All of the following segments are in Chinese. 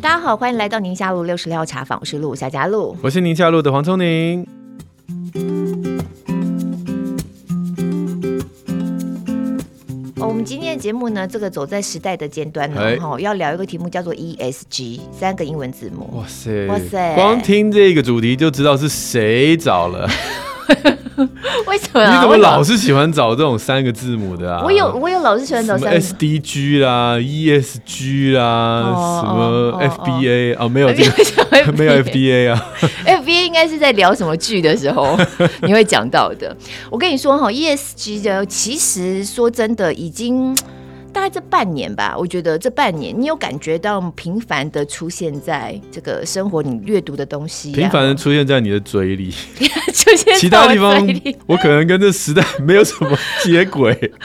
大家好，欢迎来到宁夏路六十六号茶坊，我是陆夏佳璐，我是宁夏路的黄聪宁。哦，我们今天的节目呢，这个走在时代的尖端呢，哈、欸，要聊一个题目叫做 ESG，三个英文字母。哇塞，哇塞，光听这个主题就知道是谁找了。为什么、啊？你怎么老是喜欢找这种三个字母的啊？我有，我有老是喜欢找三个什么 SDG 啦、ESG 啦、哦、什么 FBA 哦，哦，哦，没有这个，没有 FBA 啊。FBA 应该是在聊什么剧的时候你会讲到的。我跟你说哈，ESG 的其实说真的已经。大概这半年吧，我觉得这半年你有感觉到频繁的出现在这个生活，你阅读的东西频繁的出现在你的嘴里，出现其他地方，我可能跟这时代没有什么接轨。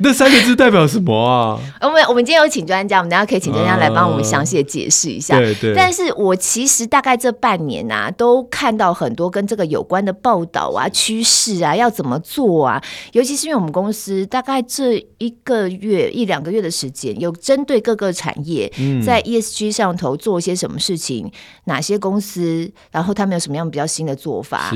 那三个字代表什么啊？我们我们今天有请专家，我们等下可以请专家来帮我们详细的解释一下。对对。但是我其实大概这半年啊，都看到很多跟这个有关的报道啊、趋势啊，要怎么做啊？尤其是因为我们公司大概这一个月一两个月的时间，有针对各个产业在 ESG 上头做一些什么事情，嗯、哪些公司，然后他们有什么样比较新的做法？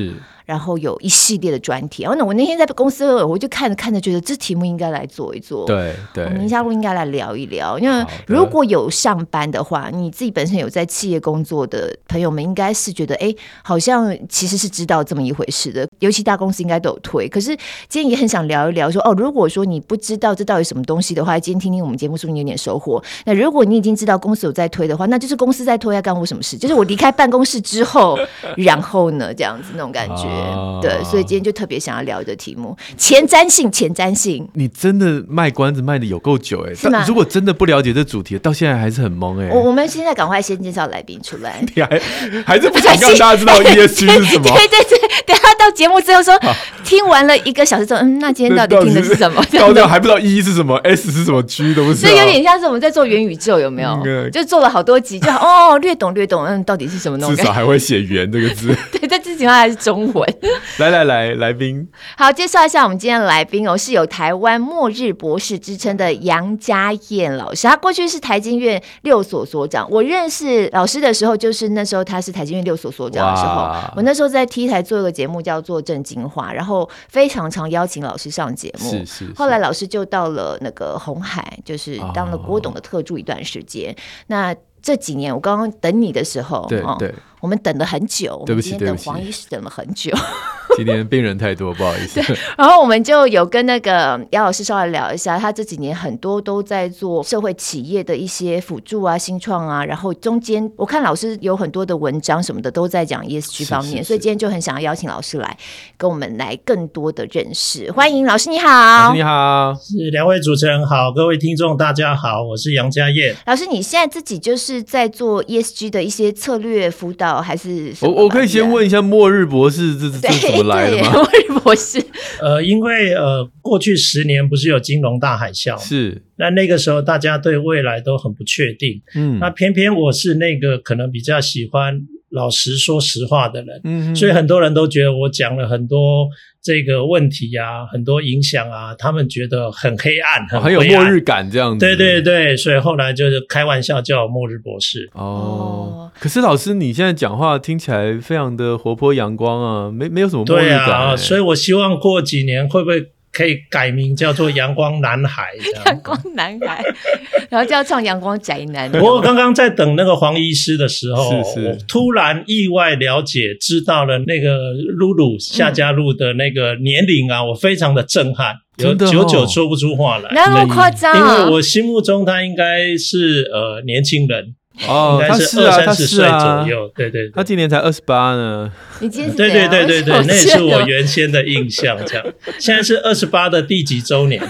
是。然后有一系列的专题，然后呢，我那天在公司，我就看着看着，觉得这题目应该来做一做。对对，我们宁夏璐应该来聊一聊，因为如果有上班的话，你自己本身有在企业工作的朋友们，应该是觉得，哎，好像其实是知道这么一回事的。尤其大公司应该都有推。可是今天也很想聊一聊说，说哦，如果说你不知道这到底什么东西的话，今天听听我们节目，说不定有点收获？那如果你已经知道公司有在推的话，那就是公司在推，要干我什么事？就是我离开办公室之后，然后呢，这样子那种感觉。对，所以今天就特别想要聊一个题目：前瞻性，前瞻性。你真的卖关子卖的有够久哎、欸，是吗？如果真的不了解这主题，到现在还是很懵哎、欸。我我们现在赶快先介绍来宾出来。你还还是不想让大家知道 ESG 是什么？对对对，等下到节目之后说，听完了一个小时之后，嗯，那今天到底听的是什么？高调还不知道 E 是什么，S 是什么，G 都不知道。所以有点像是我们在做元宇宙，有没有？嗯、就做了好多集，就哦，略懂略懂，嗯，到底是什么东西？至少还会写“元”这个字。对，但最起码还是中文。来来来，来宾，好，介绍一下我们今天的来宾哦，是有台湾末日博士之称的杨家燕老师。他过去是台经院六所所长，我认识老师的时候，就是那时候他是台经院六所所长的时候，我那时候在 T 台做一个节目叫做《正经话》，然后非常常邀请老师上节目。是是，是。后来老师就到了那个红海，就是当了郭董的特助一段时间。哦、那这几年我刚刚等你的时候，对对。哦我们等了很久，对不起，等黄医师等了很久。今天病人太多，不好意思。然后我们就有跟那个杨老师稍微聊一下，他这几年很多都在做社会企业的一些辅助啊、新创啊。然后中间我看老师有很多的文章什么的都在讲 ESG 方面，所以今天就很想要邀请老师来跟我们来更多的认识。欢迎老师，你好。老师你好，是两位主持人好，各位听众大家好，我是杨家燕。老师，你现在自己就是在做 ESG 的一些策略辅导。还是我我可以先问一下末日博士这 这是怎么来的吗？末日博士，呃，因为呃过去十年不是有金融大海啸，是。那那个时候大家对未来都很不确定，嗯，那偏偏我是那个可能比较喜欢老实说实话的人，嗯，所以很多人都觉得我讲了很多。这个问题啊，很多影响啊，他们觉得很黑暗，很，暗，哦，很有末日感这样子。对对对，所以后来就是开玩笑叫末日博士。哦，可是老师，你现在讲话听起来非常的活泼阳光啊，没没有什么末日感。对啊，所以我希望过几年会不会。可以改名叫做阳光男孩，阳光男孩，然后就要唱阳光宅男。我刚刚在等那个黄医师的时候，是是我突然意外了解，知道了那个露露夏嘉璐的那个年龄啊，嗯、我非常的震撼，有久久说不出话来，那么夸张？因为我心目中他应该是呃年轻人。哦，应该是二三十岁左右，对对，他今年才二十八呢。你今年对对对对对，那也是我原先的印象。这样，现在是二十八的第几周年？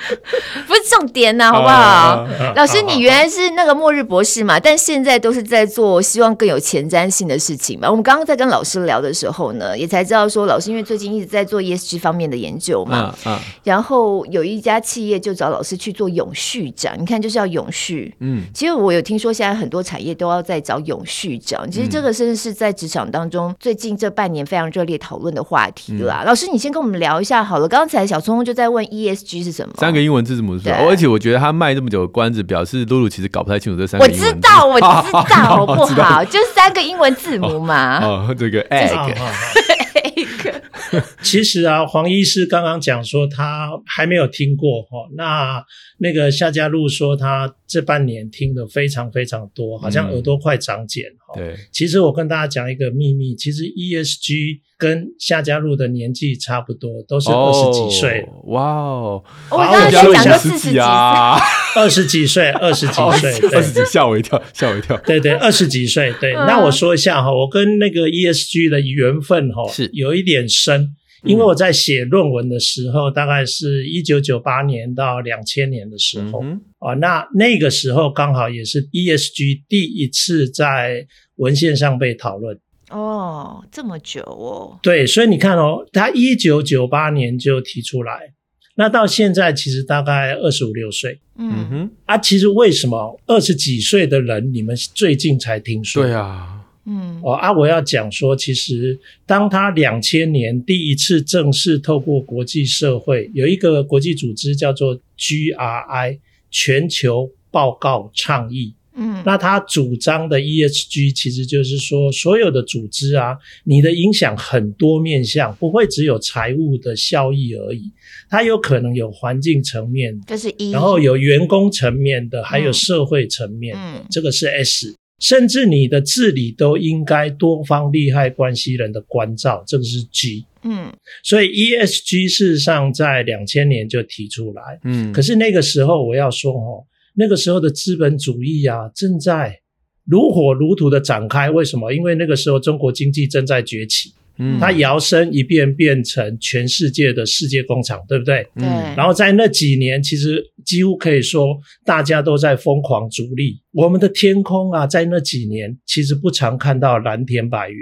不是重点呐、啊，好不好？老师，你原来是那个末日博士嘛，但现在都是在做希望更有前瞻性的事情嘛。我们刚刚在跟老师聊的时候呢，也才知道说，老师因为最近一直在做 ESG 方面的研究嘛，然后有一家企业就找老师去做永续长，你看就是要永续。嗯，其实我有听说现在很多产业都要在找永续长，其实这个甚至是在职场当中最近这半年非常热烈讨论的话题啦。嗯、老师，你先跟我们聊一下好了。刚才小聪就在问 ESG 是什么，三个英文字母是吧？而且我觉得他卖这么久的关子，表示露露其实搞不太清楚这三个英文字。我知道，我知道，好不 好？就三个英文字母嘛。哦，这个 egg。其实啊，黄医师刚刚讲说他还没有听过哈，那那个夏家璐说他这半年听的非常非常多，好像耳朵快长茧哈。对，其实我跟大家讲一个秘密，其实 ESG 跟夏嘉璐的年纪差不多，都是二十几岁。哇哦，我刚刚讲的四十几 啊，二十几岁，二十几岁，二十几吓我一跳，吓我一跳。对对，二十几岁。对，那我说一下哈，我跟那个 ESG 的缘分哈是有一点深。因为我在写论文的时候，大概是一九九八年到两千年的时候，嗯、哼啊，那那个时候刚好也是 ESG 第一次在文献上被讨论。哦，这么久哦。对，所以你看哦，他一九九八年就提出来，那到现在其实大概二十五六岁。嗯哼，啊，其实为什么二十几岁的人你们最近才听说？对啊。嗯，哦啊，我要讲说，其实当他两千年第一次正式透过国际社会有一个国际组织叫做 GRI 全球报告倡议，嗯，那他主张的 ESG 其实就是说，所有的组织啊，你的影响很多面向，不会只有财务的效益而已，它有可能有环境层面，这是 E，然后有员工层面的，还有社会层面，嗯，这个是 S。甚至你的治理都应该多方利害关系人的关照，这个是 G。嗯，所以 ESG 事实上在两千年就提出来。嗯，可是那个时候我要说哦，那个时候的资本主义啊正在如火如荼的展开。为什么？因为那个时候中国经济正在崛起。嗯，它摇身一变变成全世界的世界工厂，对不对？嗯，然后在那几年，其实几乎可以说大家都在疯狂逐利。我们的天空啊，在那几年其实不常看到蓝天白云，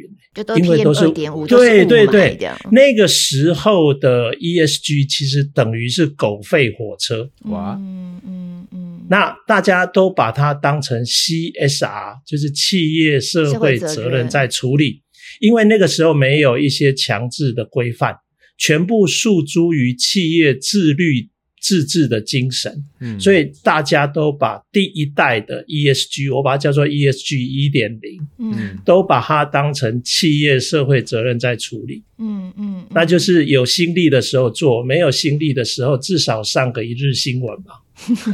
因为都是对对对，那个时候的 ESG 其实等于是狗吠火车，哇，嗯嗯嗯，那大家都把它当成 CSR，就是企业社会责任在处理。因为那个时候没有一些强制的规范，全部诉诸于企业自律自治的精神，嗯，所以大家都把第一代的 ESG，我把它叫做 ESG 一点零，嗯，都把它当成企业社会责任在处理，嗯嗯，那就是有心力的时候做，没有心力的时候至少上个一日新闻嘛，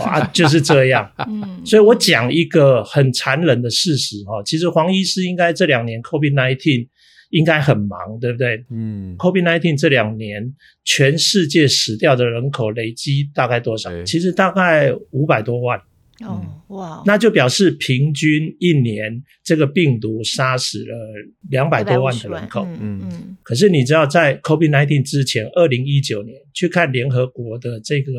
啊，就是这样，嗯，所以我讲一个很残忍的事实哈，其实黄医师应该这两年 COVID-19。应该很忙，对不对？嗯，COVID-19 这两年，全世界死掉的人口累积大概多少？其实大概五百多万。哦，哇！那就表示平均一年这个病毒杀死了两百多万的人口。嗯嗯。可是你知道，在 COVID-19 之前，二零一九年去看联合国的这个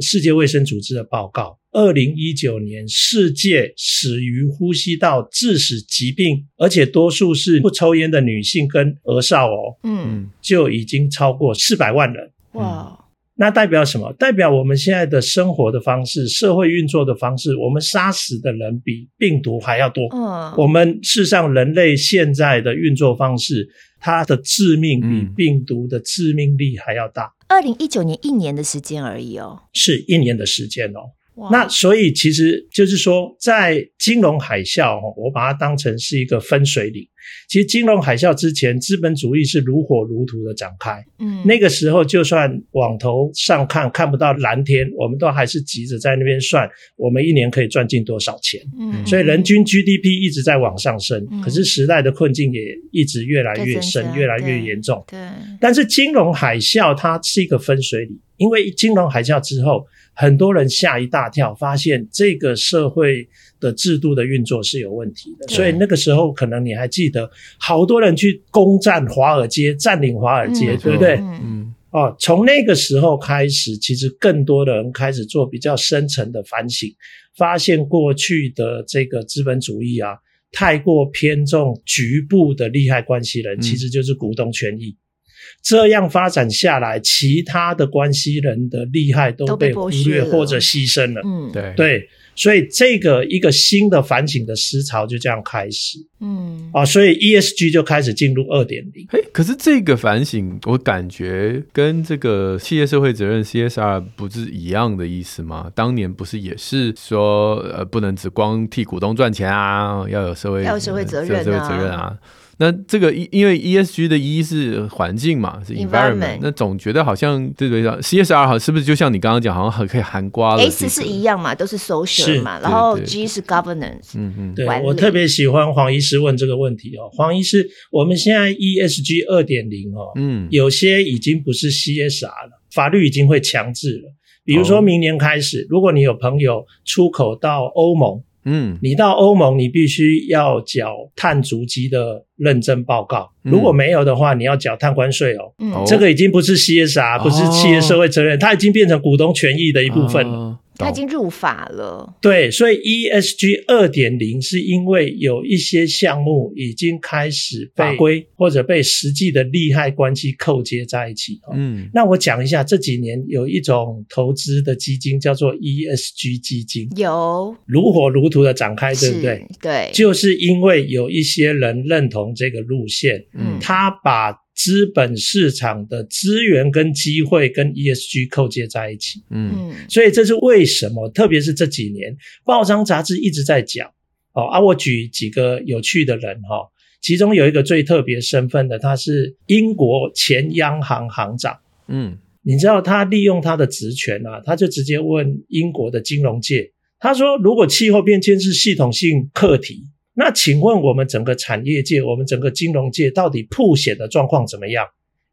世界卫生组织的报告，二零一九年世界死于呼吸道致死疾病，而且多数是不抽烟的女性跟儿少哦，嗯，就已经超过四百万人。哇！那代表什么？代表我们现在的生活的方式、社会运作的方式，我们杀死的人比病毒还要多。嗯，我们事实上人类现在的运作方式，它的致命比病毒的致命力还要大。二零一九年一年的时间而已哦，是一年的时间哦。哇那所以其实就是说，在金融海啸，我把它当成是一个分水岭。其实金融海啸之前，资本主义是如火如荼的展开。嗯，那个时候就算往头上看看不到蓝天，我们都还是急着在那边算，我们一年可以赚进多少钱。嗯，所以人均 GDP 一直在往上升。嗯，可是时代的困境也一直越来越深，越来越严重。对，但是金融海啸它是一个分水岭，因为金融海啸之后。很多人吓一大跳，发现这个社会的制度的运作是有问题的，所以那个时候可能你还记得，好多人去攻占华尔街，占领华尔街，嗯、对不对？嗯。哦，从那个时候开始，其实更多的人开始做比较深层的反省，发现过去的这个资本主义啊，太过偏重局部的利害关系人，其实就是股东权益。嗯这样发展下来，其他的关系人的利害都被忽略或者牺牲了。嗯，对对，所以这个一个新的反省的思潮就这样开始。嗯，啊，所以 ESG 就开始进入二点零。哎，可是这个反省，我感觉跟这个企业社会责任 CSR 不是一样的意思吗？当年不是也是说，呃，不能只光替股东赚钱啊，要有社会要有社会责任啊，社会责任啊。那这个因因为 E S G 的 E 是环境嘛，是 environment，, 那总觉得好像对对对，C S R 好是不是就像你刚刚讲，好像很可以含瓜了、这个、？S 是一样嘛，都是 social 嘛，然后 G 是 governance。嗯嗯，对我特别喜欢黄医师问这个问题哦，黄医师，我们现在 E S G 二点零哦，嗯，有些已经不是 C S R 了，法律已经会强制了，比如说明年开始，哦、如果你有朋友出口到欧盟。嗯，你到欧盟，你必须要缴碳足迹的认证报告。如果没有的话，你要缴碳关税哦。嗯，这个已经不是 CSR，不是企业社会责任，它已经变成股东权益的一部分了。它已经入法了，对，所以 ESG 二点零是因为有一些项目已经开始法规或者被实际的利害关系扣接在一起。嗯，那我讲一下，这几年有一种投资的基金叫做 ESG 基金，有如火如荼的展开，对不对？对，就是因为有一些人认同这个路线，嗯，他把。资本市场的资源跟机会跟 ESG 扣接在一起，嗯，所以这是为什么？特别是这几年，报章杂志一直在讲。哦，啊，我举几个有趣的人哈，其中有一个最特别身份的，他是英国前央行行长，嗯，你知道他利用他的职权啊，他就直接问英国的金融界，他说：如果气候变迁是系统性课题。那请问我们整个产业界，我们整个金融界到底曝险的状况怎么样？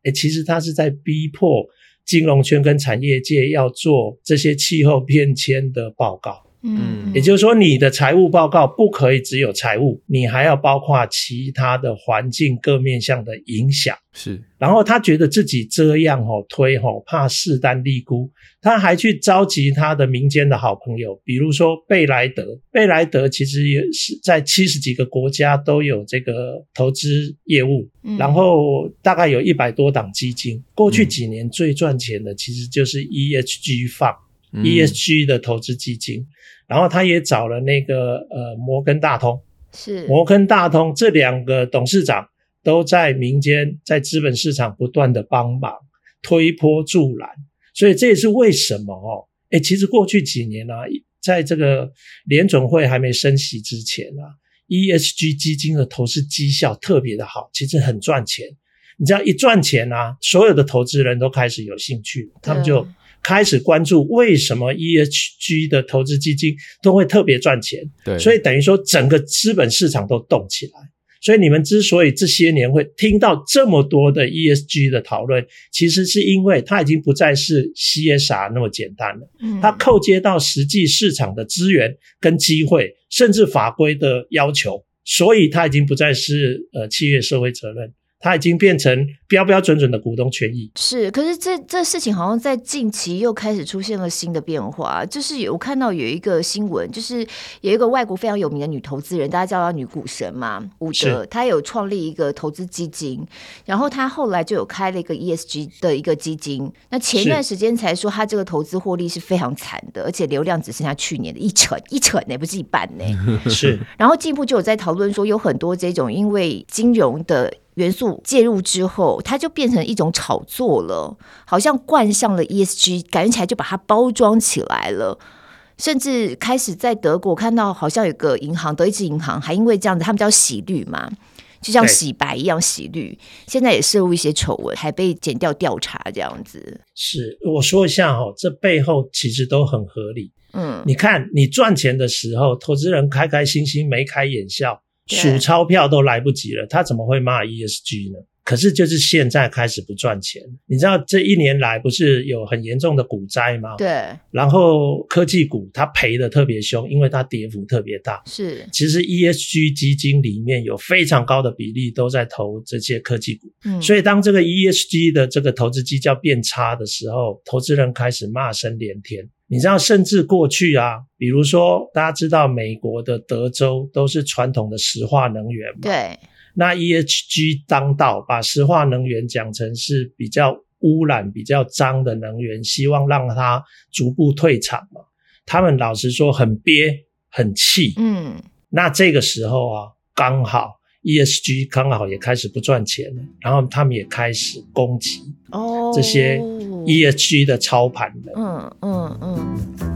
诶，其实他是在逼迫金融圈跟产业界要做这些气候变迁的报告。嗯，也就是说，你的财务报告不可以只有财务，你还要包括其他的环境各面向的影响。是，然后他觉得自己这样吼推吼，怕势单力孤，他还去召集他的民间的好朋友，比如说贝莱德。贝莱德其实也是在七十几个国家都有这个投资业务，嗯、然后大概有一百多档基金。过去几年最赚钱的其实就是 ESG Fund、嗯、ESG 的投资基金。然后他也找了那个呃摩根大通，是摩根大通这两个董事长都在民间在资本市场不断的帮忙推波助澜，所以这也是为什么哦，诶其实过去几年啊，在这个联准会还没升息之前啊，ESG 基金的投资绩效特别的好，其实很赚钱。你知道一赚钱啊，所有的投资人都开始有兴趣，他们就。开始关注为什么 ESG 的投资基金都会特别赚钱，对，所以等于说整个资本市场都动起来。所以你们之所以这些年会听到这么多的 ESG 的讨论，其实是因为它已经不再是 CSR 那么简单了，嗯，它扣接到实际市场的资源跟机会，甚至法规的要求，所以它已经不再是呃企业社会责任。它已经变成标标准准的股东权益。是，可是这这事情好像在近期又开始出现了新的变化。就是有我看到有一个新闻，就是有一个外国非常有名的女投资人，大家叫她女股神嘛，伍德，她有创立一个投资基金，然后她后来就有开了一个 ESG 的一个基金。那前一段时间才说她这个投资获利是非常惨的，而且流量只剩下去年的一成 一成呢，不是一半呢。是，然后进一步就有在讨论说，有很多这种因为金融的。元素介入之后，它就变成一种炒作了，好像冠上了 ESG，感觉起来就把它包装起来了，甚至开始在德国看到，好像有个银行，德意志银行，还因为这样子，他们叫洗绿嘛，就像洗白一样洗绿，现在也涉入一些丑闻，还被减掉调查这样子。是，我说一下哈，这背后其实都很合理。嗯，你看你赚钱的时候，投资人开开心心、眉开眼笑。数钞票都来不及了，他怎么会骂 ESG 呢？可是就是现在开始不赚钱。你知道这一年来不是有很严重的股灾吗？对。然后科技股它赔的特别凶，因为它跌幅特别大。是。其实 ESG 基金里面有非常高的比例都在投这些科技股。嗯。所以当这个 ESG 的这个投资绩效变差的时候，投资人开始骂声连天。你知道，甚至过去啊，比如说大家知道美国的德州都是传统的石化能源嘛？对。那 EHG 当道，把石化能源讲成是比较污染、比较脏的能源，希望让它逐步退场嘛。他们老实说很憋、很气。嗯，那这个时候啊，刚好 ESG 刚好也开始不赚钱了，然后他们也开始攻击哦这些 ESG 的操盘人。嗯嗯嗯。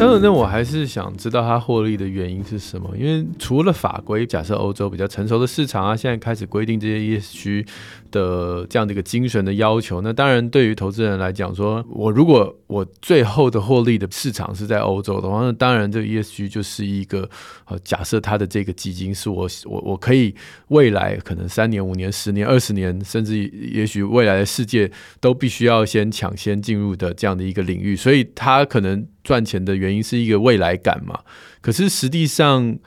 那那我还是想知道它获利的原因是什么？因为除了法规，假设欧洲比较成熟的市场啊，现在开始规定这些 ESG 的这样的一个精神的要求。那当然，对于投资人来讲，说我如果我最后的获利的市场是在欧洲的话，那当然这 ESG 就是一个呃，假设它的这个基金是我我我可以未来可能三年、五年、十年、二十年，甚至也许未来的世界都必须要先抢先进入的这样的一个领域，所以它可能。赚钱的原因是一个未来感嘛？可是实际上，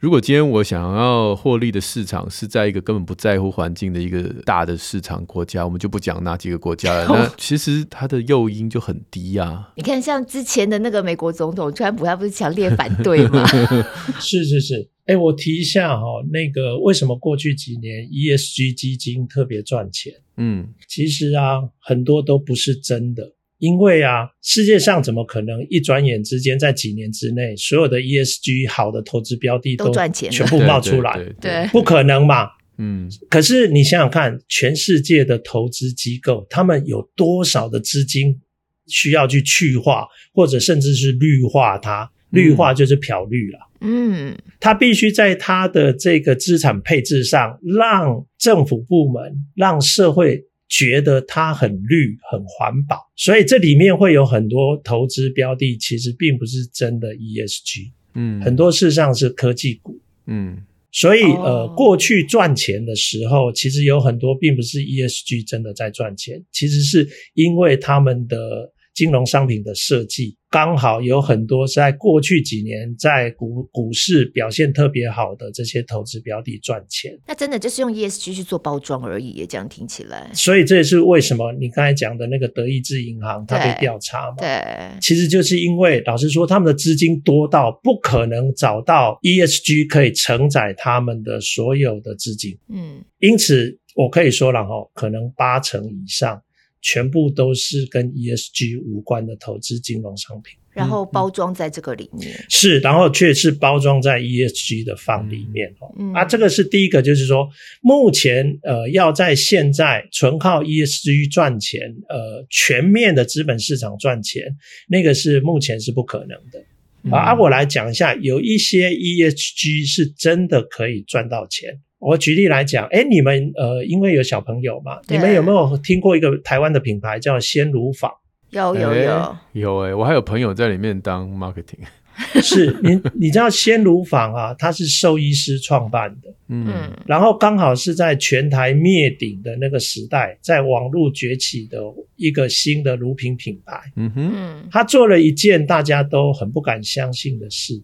如果今天我想要获利的市场是在一个根本不在乎环境的一个大的市场国家，我们就不讲哪几个国家了。那其实它的诱因就很低啊。你看，像之前的那个美国总统川普，他不是强烈反对吗？是是是。哎，我提一下哈，那个为什么过去几年 ESG 基金特别赚钱？嗯，其实啊，很多都不是真的。因为啊，世界上怎么可能一转眼之间，在几年之内，所有的 ESG 好的投资标的都赚钱，全部冒出来？对，不可能嘛。嗯。可是你想想看，全世界的投资机构，他们有多少的资金需要去去化，或者甚至是绿化它？绿化就是漂绿了。嗯。它必须在它的这个资产配置上，让政府部门，让社会。觉得它很绿、很环保，所以这里面会有很多投资标的，其实并不是真的 ESG，嗯，很多事实上是科技股，嗯，所以呃，过去赚钱的时候，其实有很多并不是 ESG 真的在赚钱，其实是因为他们的金融商品的设计。刚好有很多在过去几年在股股市表现特别好的这些投资标的赚钱，那真的就是用 ESG 去做包装而已，也这样听起来。所以这也是为什么你刚才讲的那个德意志银行它被调查嘛？对，其实就是因为老实说，他们的资金多到不可能找到 ESG 可以承载他们的所有的资金。嗯，因此我可以说了哈，可能八成以上。全部都是跟 ESG 无关的投资金融商品，然后包装在这个里面。嗯、是，然后却是包装在 ESG 的方里面。嗯，啊，这个是第一个，就是说，目前呃，要在现在纯靠 ESG 赚钱，呃，全面的资本市场赚钱，那个是目前是不可能的。嗯、啊，我来讲一下，有一些 ESG 是真的可以赚到钱。我举例来讲，哎，你们呃，因为有小朋友嘛，你们有没有听过一个台湾的品牌叫鲜乳坊？有有有有哎，我还有朋友在里面当 marketing。是你你知道鲜乳坊啊，它是兽医师创办的，嗯，然后刚好是在全台灭顶的那个时代，在网络崛起的一个新的乳品品牌，嗯哼，他做了一件大家都很不敢相信的事。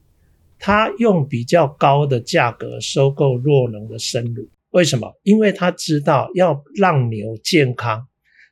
他用比较高的价格收购弱农的生乳，为什么？因为他知道要让牛健康，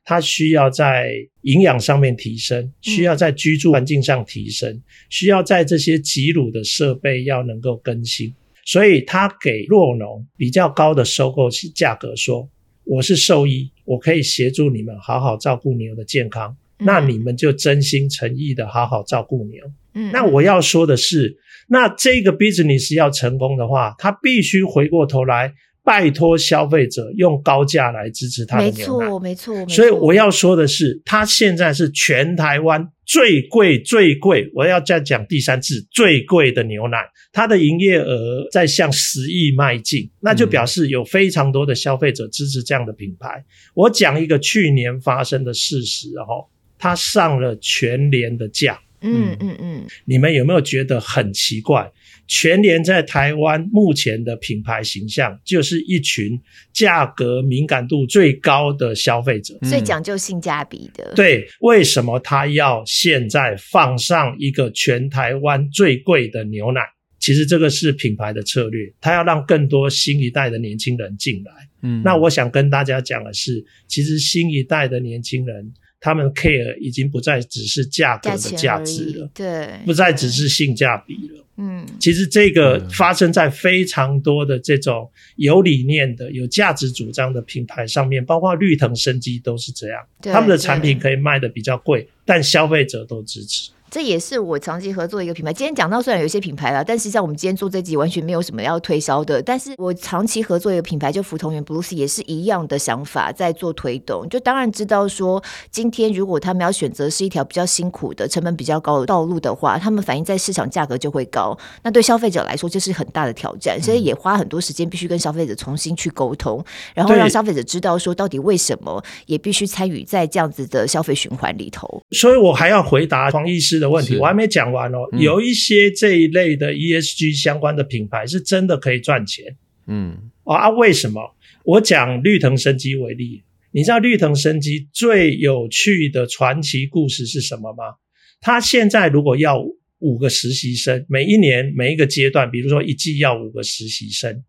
他需要在营养上面提升，需要在居住环境上提升，需要在这些挤乳的设备要能够更新，所以他给弱农比较高的收购价格，说我是兽医，我可以协助你们好好照顾牛的健康，那你们就真心诚意的好好照顾牛。嗯，那我要说的是。那这个 business 要成功的话，他必须回过头来拜托消费者用高价来支持他的牛奶。没错，没错，没错。所以我要说的是，他现在是全台湾最贵、最贵，我要再讲第三次，最贵的牛奶，它的营业额在向十亿迈进，那就表示有非常多的消费者支持这样的品牌。嗯、我讲一个去年发生的事实哦，它上了全联的架。嗯嗯嗯，你们有没有觉得很奇怪？全联在台湾目前的品牌形象，就是一群价格敏感度最高的消费者，最讲究性价比的。对，为什么他要现在放上一个全台湾最贵的牛奶？其实这个是品牌的策略，他要让更多新一代的年轻人进来。嗯，那我想跟大家讲的是，其实新一代的年轻人，他们 care 已经不再只是价格的价值了，对，不再只是性价比了。嗯，其实这个发生在非常多的这种有理念的、有价值主张的品牌上面，包括绿藤生机都是这样，他们的产品可以卖的比较贵，但消费者都支持。这也是我长期合作的一个品牌。今天讲到虽然有一些品牌啦，但实际上我们今天做这集完全没有什么要推销的。但是我长期合作一个品牌，就福同源 Bluesea 也是一样的想法在做推动。就当然知道说，今天如果他们要选择是一条比较辛苦的、成本比较高的道路的话，他们反映在市场价格就会高。那对消费者来说，这是很大的挑战，所以也花很多时间必须跟消费者重新去沟通，然后让消费者知道说到底为什么也必须参与在这样子的消费循环里头。所以我还要回答黄医师的问题，我还没讲。完哦，有一些这一类的 ESG 相关的品牌是真的可以赚钱，嗯，啊，为什么？我讲绿藤生机为例，你知道绿藤生机最有趣的传奇故事是什么吗？他现在如果要五个实习生，每一年每一个阶段，比如说一季要五个实习生，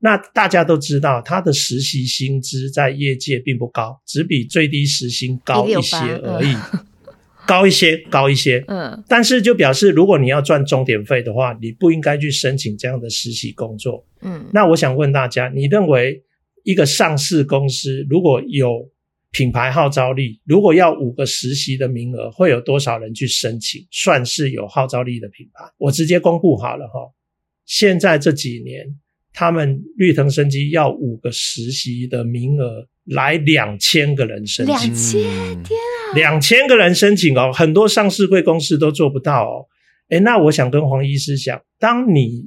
那大家都知道他的实习薪资在业界并不高，只比最低时薪高一些而已。高一些，高一些，嗯，但是就表示，如果你要赚钟点费的话，你不应该去申请这样的实习工作，嗯。那我想问大家，你认为一个上市公司如果有品牌号召力，如果要五个实习的名额，会有多少人去申请？算是有号召力的品牌？我直接公布好了哈，现在这几年，他们绿藤生机要五个实习的名额。来两千个人申请，两千天啊，两千个人申请哦，很多上市贵公司都做不到哦。诶，那我想跟黄医师讲，当你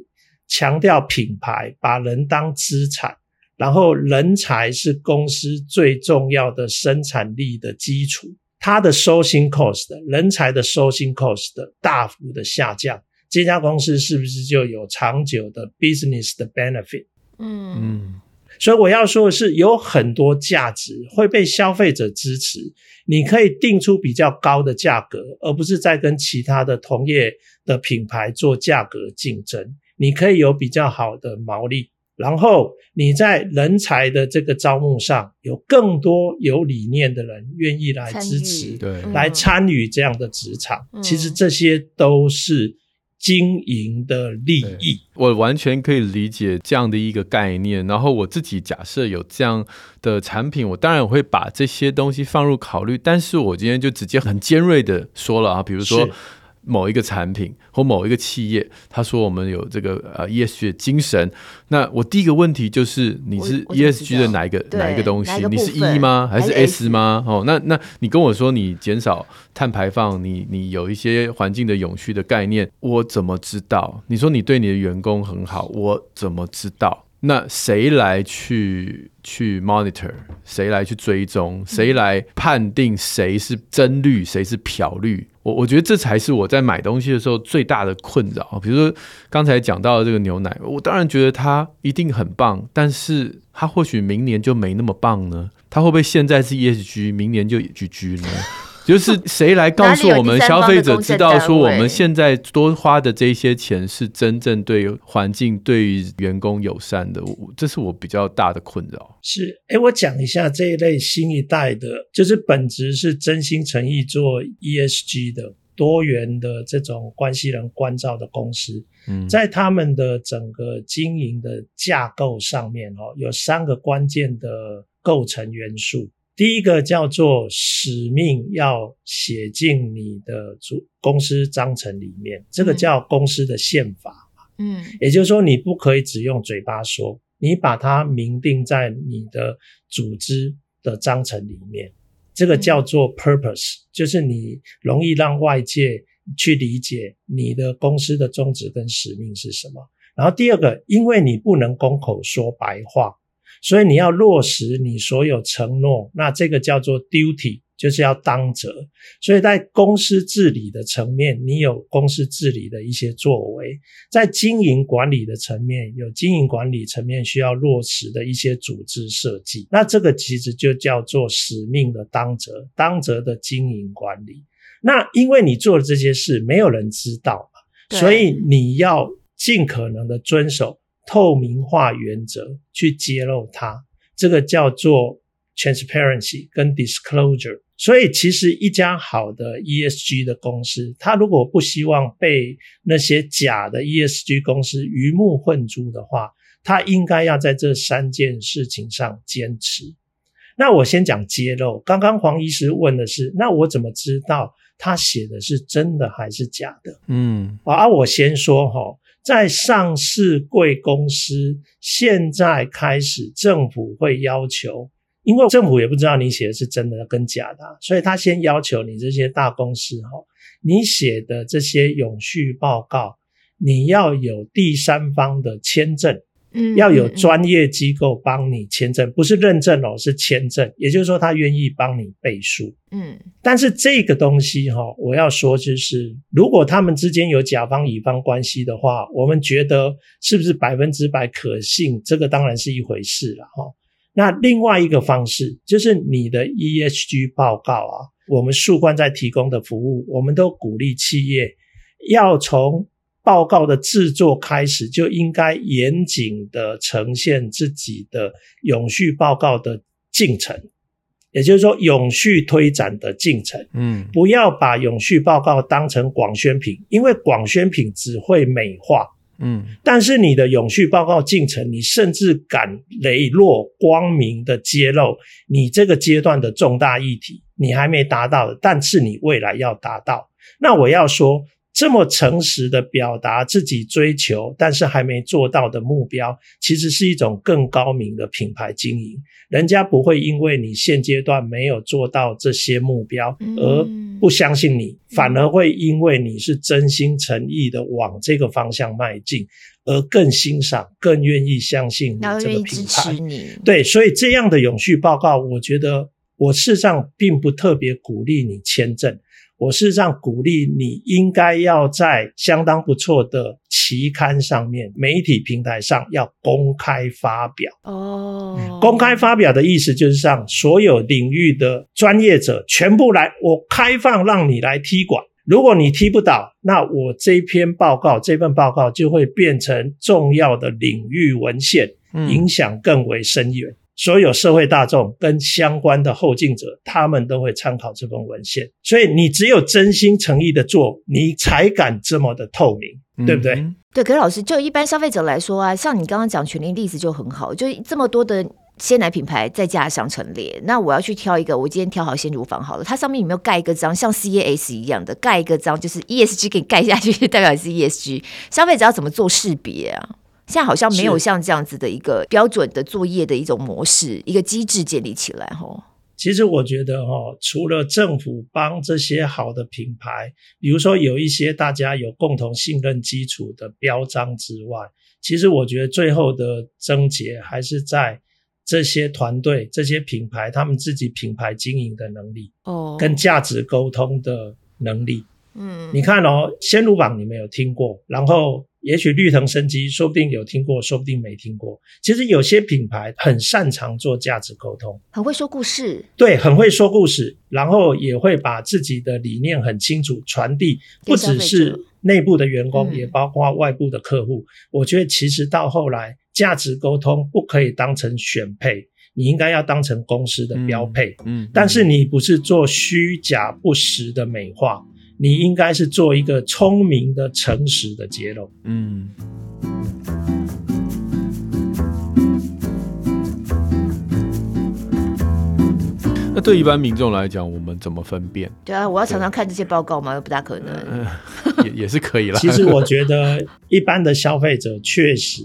强调品牌，把人当资产，然后人才是公司最重要的生产力的基础，它的 sourcing cost，人才的 sourcing cost 大幅的下降，这家公司是不是就有长久的 business 的 benefit？嗯嗯。所以我要说的是，有很多价值会被消费者支持。你可以定出比较高的价格，而不是在跟其他的同业的品牌做价格竞争。你可以有比较好的毛利，然后你在人才的这个招募上有更多有理念的人愿意来支持，对，来参与这样的职场。其实这些都是。经营的利益，我完全可以理解这样的一个概念。然后我自己假设有这样的产品，我当然会把这些东西放入考虑。但是我今天就直接很尖锐的说了啊，比如说。某一个产品或某一个企业，他说我们有这个呃 ESG 的精神，那我第一个问题就是你是 ESG 的哪一个哪一个东西？你是 E 吗？还是 S 吗？哦，那那你跟我说你减少碳排放，你你有一些环境的永续的概念，我怎么知道？你说你对你的员工很好，我怎么知道？那谁来去去 monitor？谁来去追踪？谁来判定谁是真绿，谁是漂绿？我我觉得这才是我在买东西的时候最大的困扰。比如说刚才讲到的这个牛奶，我当然觉得它一定很棒，但是它或许明年就没那么棒呢？它会不会现在是 ESG，明年就 GG 呢？就是谁来告诉我们消费者知道说我们现在多花的这些钱是真正对环境、对于员工友善的？这是我比较大的困扰。是，哎，我讲一下这一类新一代的，就是本质是真心诚意做 ESG 的多元的这种关系人关照的公司，嗯，在他们的整个经营的架构上面，哦，有三个关键的构成元素。第一个叫做使命，要写进你的主公司章程里面，这个叫公司的宪法。嗯，也就是说，你不可以只用嘴巴说，你把它明定在你的组织的章程里面，这个叫做 purpose，就是你容易让外界去理解你的公司的宗旨跟使命是什么。然后第二个，因为你不能空口说白话。所以你要落实你所有承诺，那这个叫做 duty，就是要当责。所以在公司治理的层面，你有公司治理的一些作为；在经营管理的层面，有经营管理层面需要落实的一些组织设计。那这个其实就叫做使命的当责，当责的经营管理。那因为你做的这些事，没有人知道嘛，所以你要尽可能的遵守透明化原则去揭露它。这个叫做 transparency 跟 disclosure。所以其实一家好的 ESG 的公司，它如果不希望被那些假的 ESG 公司鱼目混珠的话，它应该要在这三件事情上坚持。那我先讲揭露。刚刚黄医师问的是，那我怎么知道他写的是真的还是假的？嗯，啊，我先说哈。在上市贵公司，现在开始政府会要求，因为政府也不知道你写的是真的跟假的，所以他先要求你这些大公司哈，你写的这些永续报告，你要有第三方的签证。嗯，要有专业机构帮你签证，不是认证哦，是签证。也就是说，他愿意帮你背书。嗯，但是这个东西哈，我要说就是，如果他们之间有甲方乙方关系的话，我们觉得是不是百分之百可信？这个当然是一回事了哈。那另外一个方式就是你的 ESG 报告啊，我们树冠在提供的服务，我们都鼓励企业要从。报告的制作开始就应该严谨的呈现自己的永续报告的进程，也就是说永续推展的进程。嗯，不要把永续报告当成广宣品，因为广宣品只会美化。嗯，但是你的永续报告进程，你甚至敢磊落光明的揭露你这个阶段的重大议题，你还没达到的，但是你未来要达到。那我要说。这么诚实的表达自己追求但是还没做到的目标，其实是一种更高明的品牌经营。人家不会因为你现阶段没有做到这些目标而不相信你，反而会因为你是真心诚意的往这个方向迈进，而更欣赏、更愿意相信你这个品牌。对，所以这样的永续报告，我觉得我事实上并不特别鼓励你签证。我事实上鼓励你应该要在相当不错的期刊上面、媒体平台上要公开发表。哦，公开发表的意思就是让所有领域的专业者全部来，我开放让你来踢馆。如果你踢不倒，那我这篇报告、这份报告就会变成重要的领域文献，影响更为深远。所有社会大众跟相关的后进者，他们都会参考这份文献。所以你只有真心诚意的做，你才敢这么的透明，嗯、对不对？对。可是老师，就一般消费者来说啊，像你刚刚讲全联例子就很好，就这么多的鲜奶品牌在家上陈列，那我要去挑一个，我今天挑好鲜乳坊好了，它上面有没有盖一个章，像 CAS 一样的盖一个章，就是 ESG 给你盖下去，代表是 ESG。消费者要怎么做识别啊？现在好像没有像这样子的一个标准的作业的一种模式，一个机制建立起来哈。其实我觉得哦，除了政府帮这些好的品牌，比如说有一些大家有共同信任基础的标章之外，其实我觉得最后的症结还是在这些团队、这些品牌他们自己品牌经营的能力哦，跟价值沟通的能力。嗯，你看哦，鲜乳榜你没有听过，然后。也许绿藤生机说不定有听过，说不定没听过。其实有些品牌很擅长做价值沟通，很会说故事。对，很会说故事，然后也会把自己的理念很清楚传递，不只是内部的员工，嗯、也包括外部的客户。我觉得其实到后来，价值沟通不可以当成选配，你应该要当成公司的标配。嗯，嗯，但是你不是做虚假不实的美化。你应该是做一个聪明的、诚实的揭露。嗯。那对一般民众来讲，我们怎么分辨？对啊，我要常常看这些报告吗？不大可能。嗯，也也是可以啦。其实我觉得，一般的消费者确实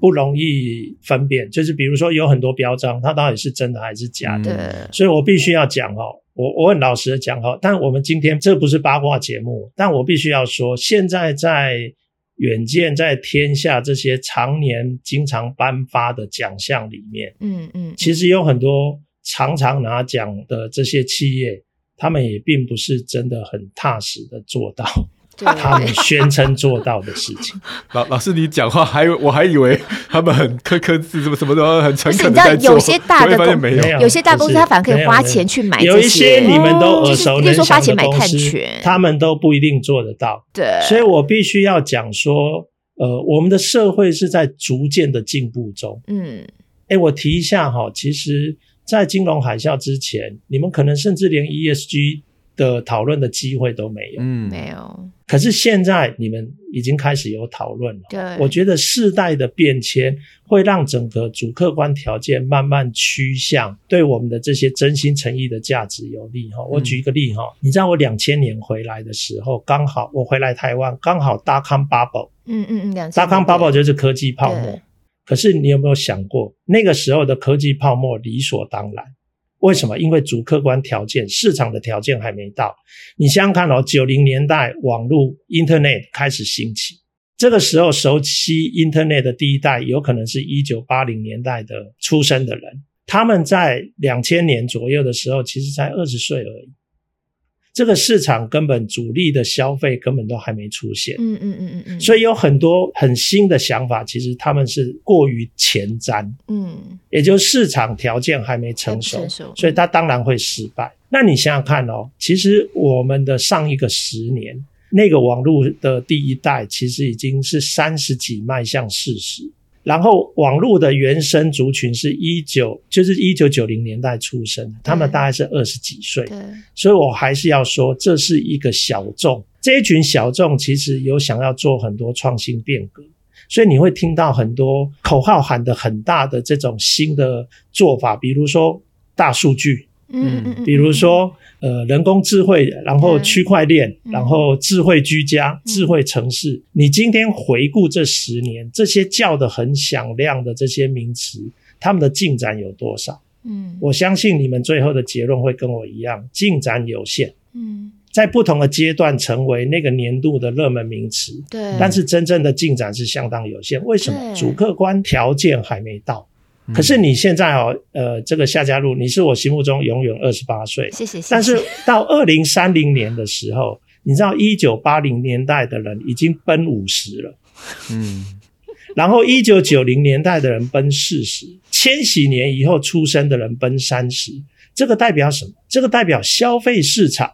不容易分辨。就是比如说，有很多标章，它到底是真的还是假的？对。所以我必须要讲哦。我我很老实的讲哈，但我们今天这不是八卦节目，但我必须要说，现在在远见、在天下这些常年经常颁发的奖项里面，嗯嗯，其实有很多常常拿奖的这些企业，他们也并不是真的很踏实的做到。他们宣称做到的事情，老老师，你讲话还我还以为他们很苛刻字，什么什么都很诚恳的在做。有些大的公司，有些大公司他反而可以花钱去买。有一些你们都耳熟能详的公司，他们都不一定做得到。对，所以我必须要讲说，呃，我们的社会是在逐渐的进步中。嗯，哎，我提一下哈，其实，在金融海啸之前，你们可能甚至连 ESG 的讨论的机会都没有。嗯，没有。可是现在你们已经开始有讨论了，对，我觉得世代的变迁会让整个主客观条件慢慢趋向对我们的这些真心诚意的价值有利哈。我举一个例哈，你知道我两千年回来的时候，刚好我回来台湾，刚好 dot-com bubble，嗯嗯嗯，两 dot-com bubble 就是科技泡沫。可是你有没有想过，那个时候的科技泡沫理所当然？为什么？因为主客观条件、市场的条件还没到。你想想看哦，九零年代网络 Internet 开始兴起，这个时候熟悉 Internet 的第一代，有可能是一九八零年代的出生的人，他们在两千年左右的时候，其实才二十岁而已。这个市场根本主力的消费根本都还没出现，嗯嗯嗯嗯嗯，所以有很多很新的想法，其实他们是过于前瞻，嗯，也就是市场条件还没成熟，成熟，所以它当然会失败。那你想想看哦，其实我们的上一个十年，那个网络的第一代，其实已经是三十几迈向四十。然后网络的原生族群是一九，就是一九九零年代出生，他们大概是二十几岁，所以我还是要说，这是一个小众，这一群小众其实有想要做很多创新变革，所以你会听到很多口号喊得很大的这种新的做法，比如说大数据。嗯嗯，比如说，呃，人工智慧，然后区块链，然后智慧居家、智慧城市。你今天回顾这十年，这些叫的很响亮的这些名词，他们的进展有多少？嗯，我相信你们最后的结论会跟我一样，进展有限。嗯，在不同的阶段成为那个年度的热门名词，对，但是真正的进展是相当有限。为什么？主客观条件还没到。可是你现在哦，呃，这个夏家路，你是我心目中永远二十八岁。谢谢。但是到二零三零年的时候，你知道一九八零年代的人已经奔五十了，嗯，然后一九九零年代的人奔四十，千禧年以后出生的人奔三十。这个代表什么？这个代表消费市场、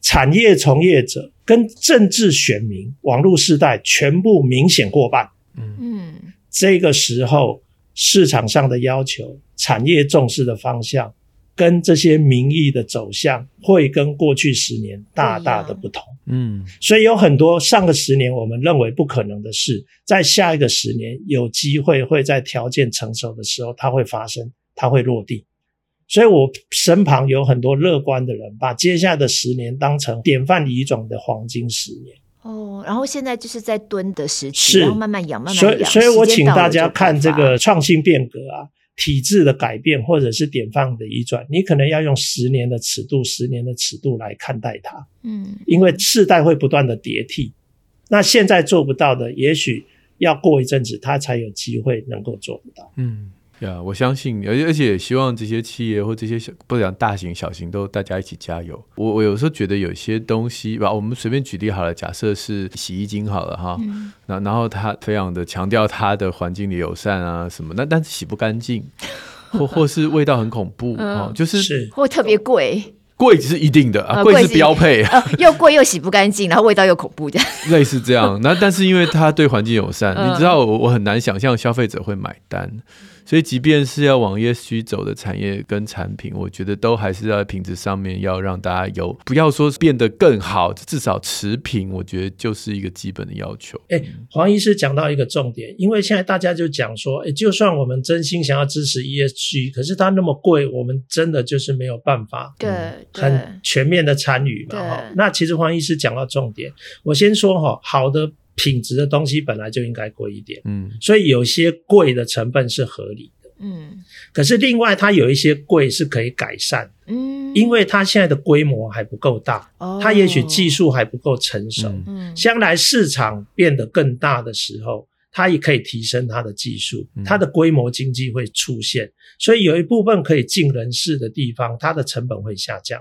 产业从业者跟政治选民、网络世代全部明显过半。嗯，这个时候。市场上的要求、产业重视的方向，跟这些民意的走向，会跟过去十年大大的不同。嗯，所以有很多上个十年我们认为不可能的事，在下一个十年有机会会在条件成熟的时候，它会发生，它会落地。所以我身旁有很多乐观的人，把接下来的十年当成典范移转的黄金十年。哦，然后现在就是在蹲的时期，然后慢慢养，慢慢养。所以，所以我请大家看这个创新变革啊，体制的改变，或者是典范的移转，你可能要用十年的尺度，十年的尺度来看待它。嗯，因为世代会不断的迭替，那现在做不到的，也许要过一阵子，他才有机会能够做得到。嗯。呀，yeah, 我相信，而且而且也希望这些企业或这些小，不讲大型小型，都大家一起加油。我我有时候觉得有些东西吧，我们随便举例好了，假设是洗衣精好了哈，嗯、然然后它非常的强调它的环境里友善啊什么，那但是洗不干净，或或是味道很恐怖啊，就是，是或特别贵，贵是一定的啊，贵是标配，呃、又贵又洗不干净，然后味道又恐怖这样，类似这样。那但是因为它对环境友善，嗯、你知道我我很难想象消费者会买单。所以，即便是要往 ESG 走的产业跟产品，我觉得都还是在品质上面要让大家有，不要说变得更好，至少持平，我觉得就是一个基本的要求。哎，黄医师讲到一个重点，因为现在大家就讲说，哎，就算我们真心想要支持 ESG，可是它那么贵，我们真的就是没有办法，对，很全面的参与嘛。哈，那其实黄医师讲到重点，我先说哈，好的。品质的东西本来就应该贵一点，嗯，所以有些贵的成本是合理的，嗯，可是另外它有一些贵是可以改善，嗯，因为它现在的规模还不够大，哦，它也许技术还不够成熟，嗯，将来市场变得更大的时候，它也可以提升它的技术，它的规模经济会出现，所以有一部分可以尽人事的地方，它的成本会下降。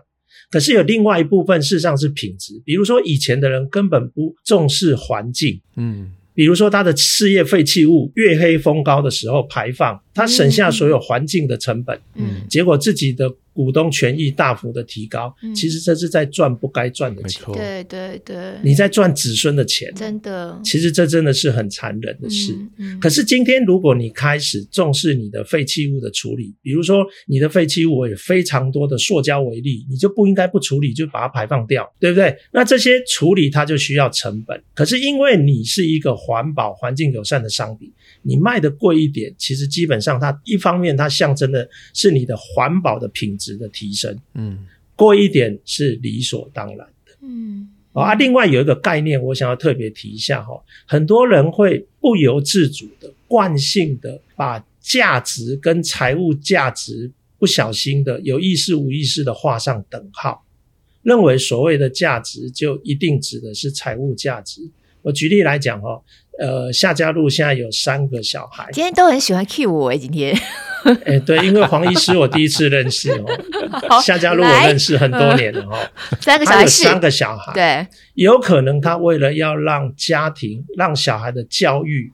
可是有另外一部分事实上是品质，比如说以前的人根本不重视环境，嗯。比如说，他的事业废弃物月黑风高的时候排放，他省下所有环境的成本，嗯，结果自己的。股东权益大幅的提高，嗯、其实这是在赚不该赚的钱。对对对，你在赚子孙的钱，真的。其实这真的是很残忍的事。嗯嗯、可是今天，如果你开始重视你的废弃物的处理，比如说你的废弃物有非常多的塑胶为例，你就不应该不处理，就把它排放掉，对不对？那这些处理它就需要成本。可是因为你是一个环保、环境友善的商品，你卖的贵一点，其实基本上它一方面它象征的是你的环保的品质。的提升，嗯，贵一点是理所当然的，嗯，啊，另外有一个概念，我想要特别提一下哈，很多人会不由自主的、惯性的把价值跟财务价值不小心的、有意识无意识的画上等号，认为所谓的价值就一定指的是财务价值。我举例来讲哦，呃，夏家路现在有三个小孩，今天都很喜欢 cue 我诶，今天。哎、欸，对，因为黄医师我第一次认识哦，夏家路我认识很多年了哦，三个小孩，有三个小孩，对，有可能他为了要让家庭、让小孩的教育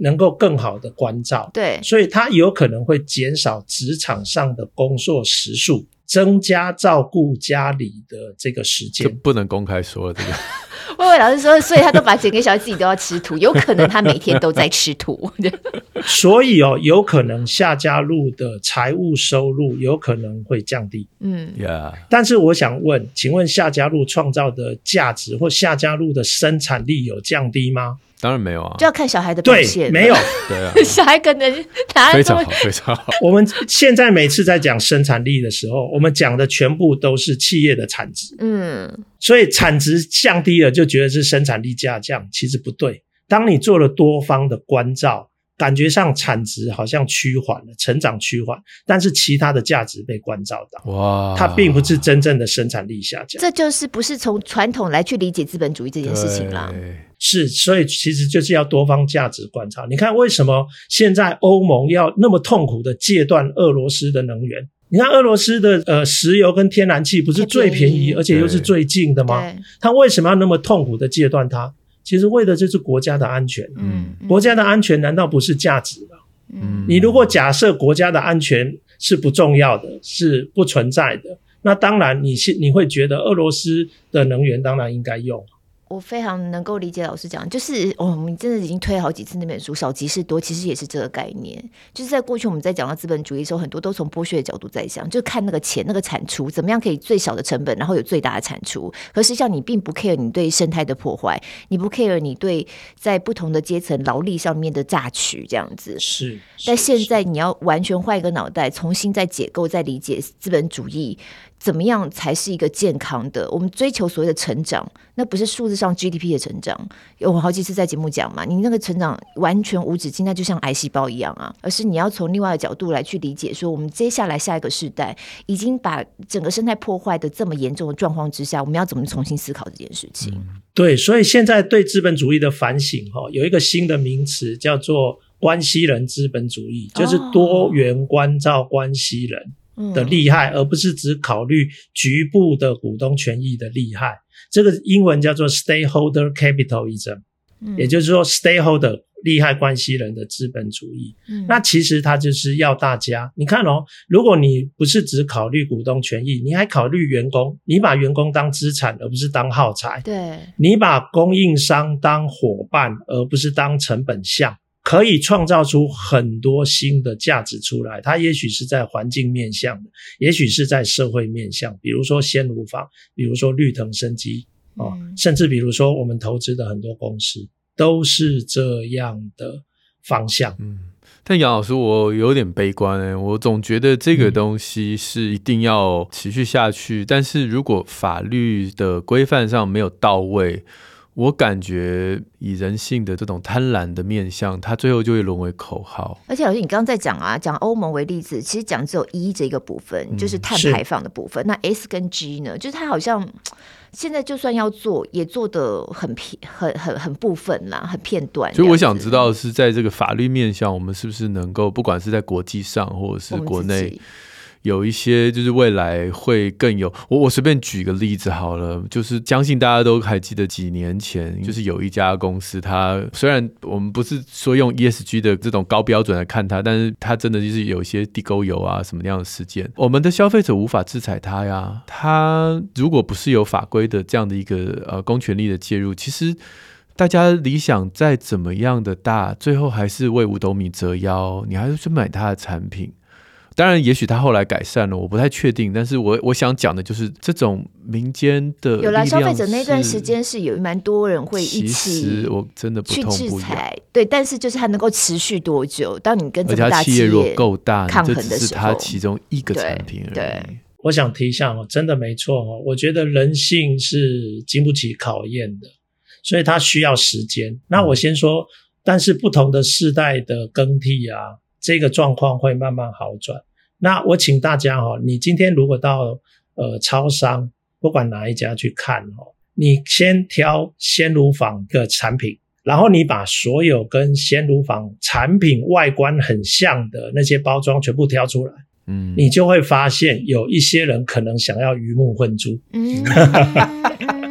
能够更好的关照，对，所以他有可能会减少职场上的工作时数，增加照顾家里的这个时间，不能公开说这个。魏魏老师说，所以他都把整个小孩，自己都要吃土，有可能他每天都在吃土。所以哦，有可能夏家路的财务收入有可能会降低。嗯，Yeah。但是我想问，请问夏家路创造的价值或夏家路的生产力有降低吗？当然没有啊，就要看小孩的表现。对，没有，对啊，小孩可能他非常好，非常好。我们现在每次在讲生产力的时候，我们讲的全部都是企业的产值。嗯，所以产值降低了，就觉得是生产力下降，其实不对。当你做了多方的关照。感觉上产值好像趋缓了，成长趋缓，但是其他的价值被关照到，哇，它并不是真正的生产力下降。这就是不是从传统来去理解资本主义这件事情啦。是，所以其实就是要多方价值观察。你看，为什么现在欧盟要那么痛苦的戒断俄罗斯的能源？你看，俄罗斯的呃石油跟天然气不是最便宜，而且又是最近的吗？它为什么要那么痛苦的戒断它？其实为的就是国家的安全。嗯，国家的安全难道不是价值吗？嗯，你如果假设国家的安全是不重要的，是不存在的，那当然你是你会觉得俄罗斯的能源当然应该用。我非常能够理解老师讲，就是哦，我们真的已经推了好几次那本书，少即是多，其实也是这个概念。就是在过去我们在讲到资本主义的时候，很多都从剥削的角度在想，就看那个钱、那个产出怎么样可以最小的成本，然后有最大的产出。可实际上你并不 care 你对生态的破坏，你不 care 你对在不同的阶层劳力上面的榨取这样子。是，但现在你要完全换一个脑袋，重新再解构、再理解资本主义。怎么样才是一个健康的？我们追求所谓的成长，那不是数字上 GDP 的成长。有好几次在节目讲嘛，你那个成长完全无止境，那就像癌细胞一样啊。而是你要从另外的角度来去理解，说我们接下来下一个世代已经把整个生态破坏的这么严重的状况之下，我们要怎么重新思考这件事情？嗯、对，所以现在对资本主义的反省，哈，有一个新的名词叫做关系人资本主义，就是多元关照关系人。哦的利害，而不是只考虑局部的股东权益的利害。这个英文叫做 stakeholder capitalism，嗯，也就是说 stakeholder 利害关系人的资本主义。嗯，那其实它就是要大家，你看哦，如果你不是只考虑股东权益，你还考虑员工，你把员工当资产而不是当耗材，对，你把供应商当伙伴而不是当成本项。可以创造出很多新的价值出来，它也许是在环境面向的，也许是在社会面向，比如说鲜乳坊，比如说绿藤生机，哦，甚至比如说我们投资的很多公司都是这样的方向。嗯，但杨老师，我有点悲观诶，我总觉得这个东西是一定要持续下去，嗯，但是如果法律的规范上没有到位。我感觉以人性的这种贪婪的面相，它最后就会沦为口号。而且老师，你刚刚在讲啊，讲欧盟为例子，其实讲只有 E 这个部分，嗯、就是碳排放的部分。那 S 跟 G 呢？就是它好像现在就算要做，也做的很片、很很很部分啦，很片段。所以我想知道是在这个法律面向，我们是不是能够，不管是在国际上或者是国内。有一些就是未来会更有。我我随便举个例子好了，就是相信大家都还记得几年前，就是有一家公司，它虽然我们不是说用 ESG 的这种高标准来看它，但是它真的就是有一些地沟油啊什么样的事件，我们的消费者无法制裁它呀。它如果不是有法规的这样的一个呃公权力的介入，其实。大家理想再怎么样的大，最后还是为五斗米折腰，你还是去买他的产品。当然，也许他后来改善了，我不太确定。但是我我想讲的就是这种民间的有来消费者那段时间是有蛮多人会一起，其实我真的不痛不痒，去制裁。对，但是就是它能够持续多久？当你跟这么大企业如果够大，抗衡的时候，这是它其中一个产品而已。对，对我想提一下哦，真的没错哦，我觉得人性是经不起考验的。所以它需要时间。那我先说，但是不同的世代的更替啊，这个状况会慢慢好转。那我请大家哈，你今天如果到呃超商，不管哪一家去看哦，你先挑鲜乳坊的产品，然后你把所有跟鲜乳坊产品外观很像的那些包装全部挑出来，嗯，你就会发现有一些人可能想要鱼目混珠，嗯。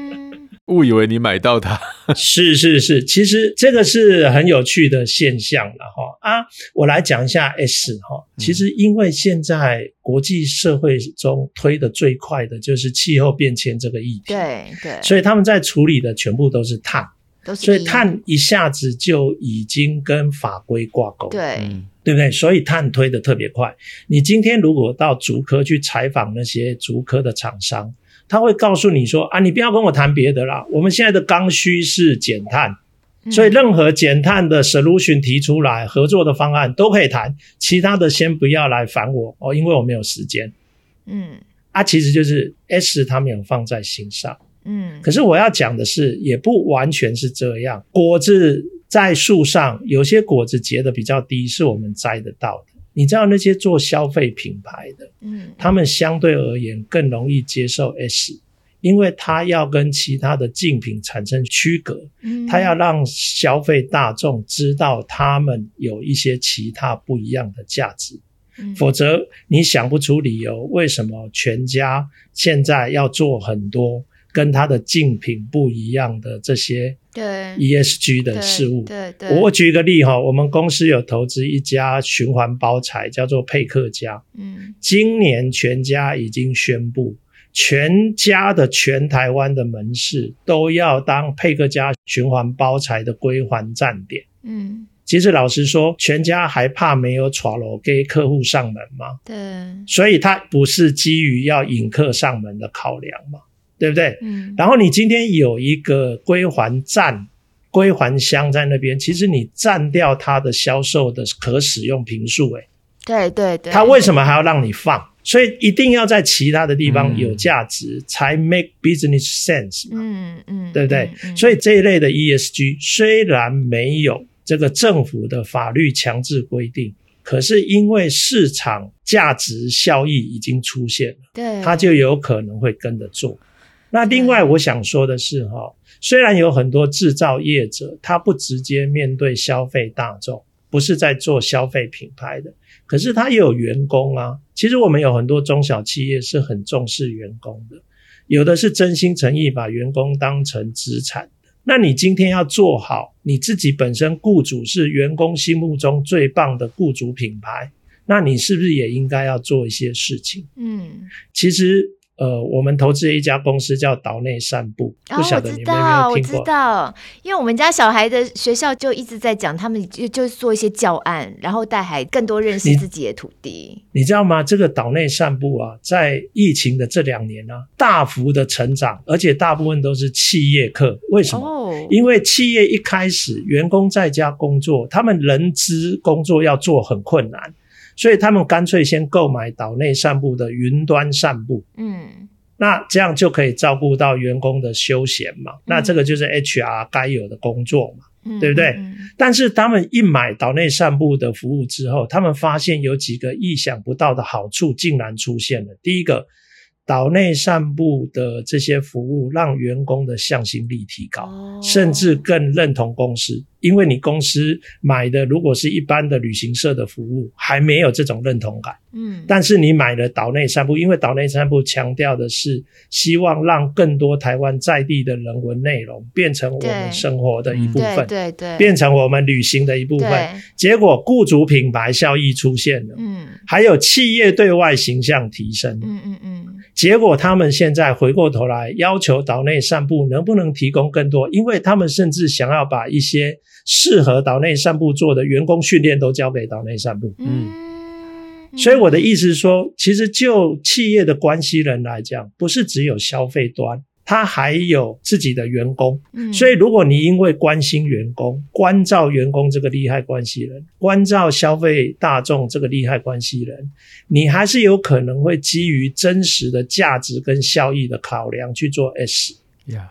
误以为你买到它，是是是，其实这个是很有趣的现象了哈。啊！我来讲一下 S 哈，其实因为现在国际社会中推的最快的就是气候变迁这个议题，对对，所以他们在处理的全部都是碳，都是，所以碳一下子就已经跟法规挂钩，对。对不对？所以碳推的特别快。你今天如果到竹科去采访那些竹科的厂商。他会告诉你说啊，你不要跟我谈别的啦，我们现在的刚需是减碳，所以任何减碳的 solution 提出来，合作的方案都可以谈，其他的先不要来烦我哦，因为我没有时间。嗯，啊，其实就是 S 他没有放在心上。嗯，可是我要讲的是，也不完全是这样。果子在树上，有些果子结的比较低，是我们摘得到的。你知道那些做消费品牌的，嗯，他们相对而言更容易接受 S，因为他要跟其他的竞品产生区隔，嗯，他要让消费大众知道他们有一些其他不一样的价值，嗯，否则你想不出理由为什么全家现在要做很多。跟它的竞品不一样的这些对 ESG 的事物，对对，我举一个例哈，我们公司有投资一家循环包材，叫做佩克家。嗯，今年全家已经宣布，全家的全台湾的门市都要当佩克家循环包材的归还站点。嗯，其实老实说，全家还怕没有闯楼给客户上门吗？对，所以它不是基于要引客上门的考量吗？对不对？嗯，然后你今天有一个归还站、归还箱在那边，其实你占掉它的销售的可使用坪数，哎，对对对，它为什么还要让你放？所以一定要在其他的地方有价值，嗯、才 make business sense 嘛，嗯嗯，对不对？嗯嗯、所以这一类的 ESG 虽然没有这个政府的法律强制规定，可是因为市场价值效益已经出现了，对，它就有可能会跟着做。那另外我想说的是哈，虽然有很多制造业者，他不直接面对消费大众，不是在做消费品牌的，可是他也有员工啊。其实我们有很多中小企业是很重视员工的，有的是真心诚意把员工当成资产。那你今天要做好你自己本身雇主是员工心目中最棒的雇主品牌，那你是不是也应该要做一些事情？嗯，其实。呃，我们投资的一家公司叫岛内散步，不晓得你们有没有听过？哦，我知道，我知道，因为我们家小孩的学校就一直在讲，他们就就做一些教案，然后带孩子更多认识自己的土地。你，你知道吗？这个岛内散步啊，在疫情的这两年呢，啊，大幅的成长，而且大部分都是企业课。为什么？哦，因为企业一开始员工在家工作，他们人资工作要做很困难。所以他们干脆先购买岛内散步的云端散步，嗯，那这样就可以照顾到员工的休闲嘛，嗯、那这个就是 HR 该有的工作嘛，嗯、对不对？嗯、但是他们一买岛内散步的服务之后，他们发现有几个意想不到的好处竟然出现了。第一个，岛内散步的这些服务，让员工的向心力提高，哦、甚至更认同公司。因为你公司买的如果是一般的旅行社的服务，还没有这种认同感。嗯，但是你买了岛内散步，因为岛内散步强调的是希望让更多台湾在地的人文内容变成我们生活的一部分，对对对，变成我们旅行的一部分。结果雇主品牌效益出现了，嗯，还有企业对外形象提升，嗯嗯嗯。结果他们现在回过头来要求岛内散步能不能提供更多，因为他们甚至想要把一些适合岛内散步做的员工训练都交给岛内散步。嗯，所以我的意思是说，其实就企业的关系人来讲，不是只有消费端，他还有自己的员工。嗯，所以如果你因为关心员工、关照员工这个利害关系人，关照消费大众这个利害关系人，你还是有可能会基于真实的价值跟效益的考量去做 S。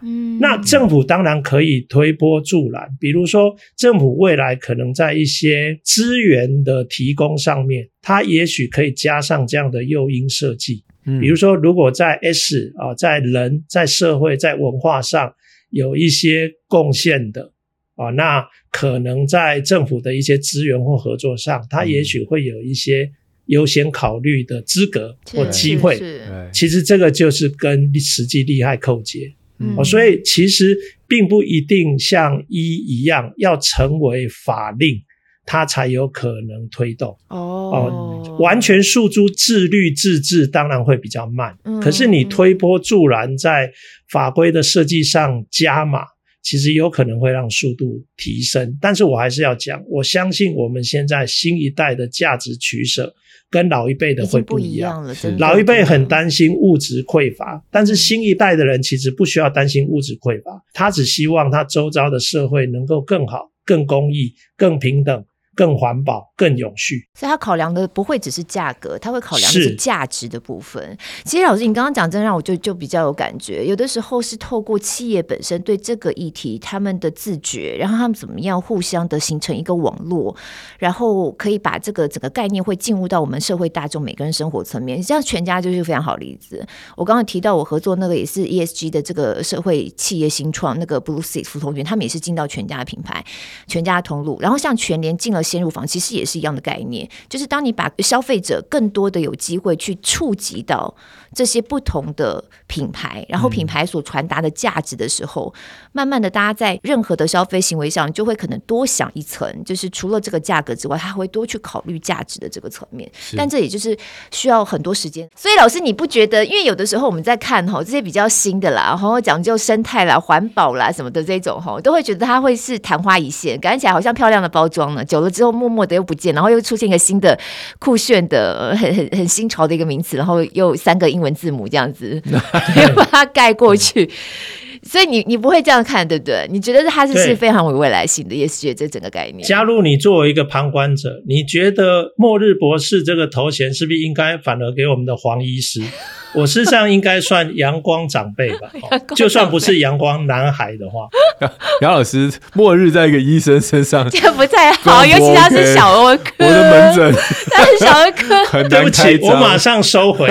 嗯，那政府当然可以推波助澜，比如说政府未来可能在一些资源的提供上面，它也许可以加上这样的诱因设计。嗯，比如说如果在 S 啊，在人、在社会、在文化上有一些贡献的啊，那可能在政府的一些资源或合作上，他也许会有一些优先考虑的资格或机会。其实这个就是跟实际利害扣结。哦，所以其实并不一定像一一样要成为法令，它才有可能推动。哦，完全诉诸自律自治，当然会比较慢。可是你推波助澜，在法规的设计上加码，其实有可能会让速度提升。但是我还是要讲，我相信我们现在新一代的价值取舍。跟老一辈的会不一样，不一样了。老一辈很担心物质匮乏，但是新一代的人其实不需要担心物质匮乏，他只希望他周遭的社会能够更好、更公益、更平等。更环保、更永续，所以他考量的不会只是价格，他会考量的是价值的部分。其实老师，你刚刚讲，真让我就就比较有感觉。有的时候是透过企业本身对这个议题他们的自觉，然后他们怎么样互相的形成一个网络，然后可以把这个整个概念会进入到我们社会大众每个人生活层面。像全家就是非常好例子。我刚刚提到我合作那个也是 ESG 的这个社会企业新创，那个 Blue Six 福同源，他们也是进到全家的品牌、全家的通路，然后像全联进了。先入房其实也是一样的概念，就是当你把消费者更多的有机会去触及到这些不同的品牌，然后品牌所传达的价值的时候，嗯、慢慢的大家在任何的消费行为上就会可能多想一层，就是除了这个价格之外，他会多去考虑价值的这个层面。但这也就是需要很多时间。所以老师，你不觉得？因为有的时候我们在看哈这些比较新的啦，然后讲究生态啦、环保啦什么的这种哈，都会觉得它会是昙花一现，感觉起来好像漂亮的包装呢，久了。之后默默的又不见，然后又出现一个新的酷炫的、很很很新潮的一个名词，然后又三个英文字母这样子，又 把它盖过去。所以你你不会这样看，对不对？你觉得他是是非常有未来性的，也是觉得这整个概念。加入你作为一个旁观者，你觉得末日博士这个头衔是不是应该反而给我们的黄医师？我身上应该算阳光长辈吧，就算不是阳光男孩的话，杨老师，末日在一个医生身上，这不太好，尤其他是小儿科，我的门诊，他是小儿科，对不起，我马上收回。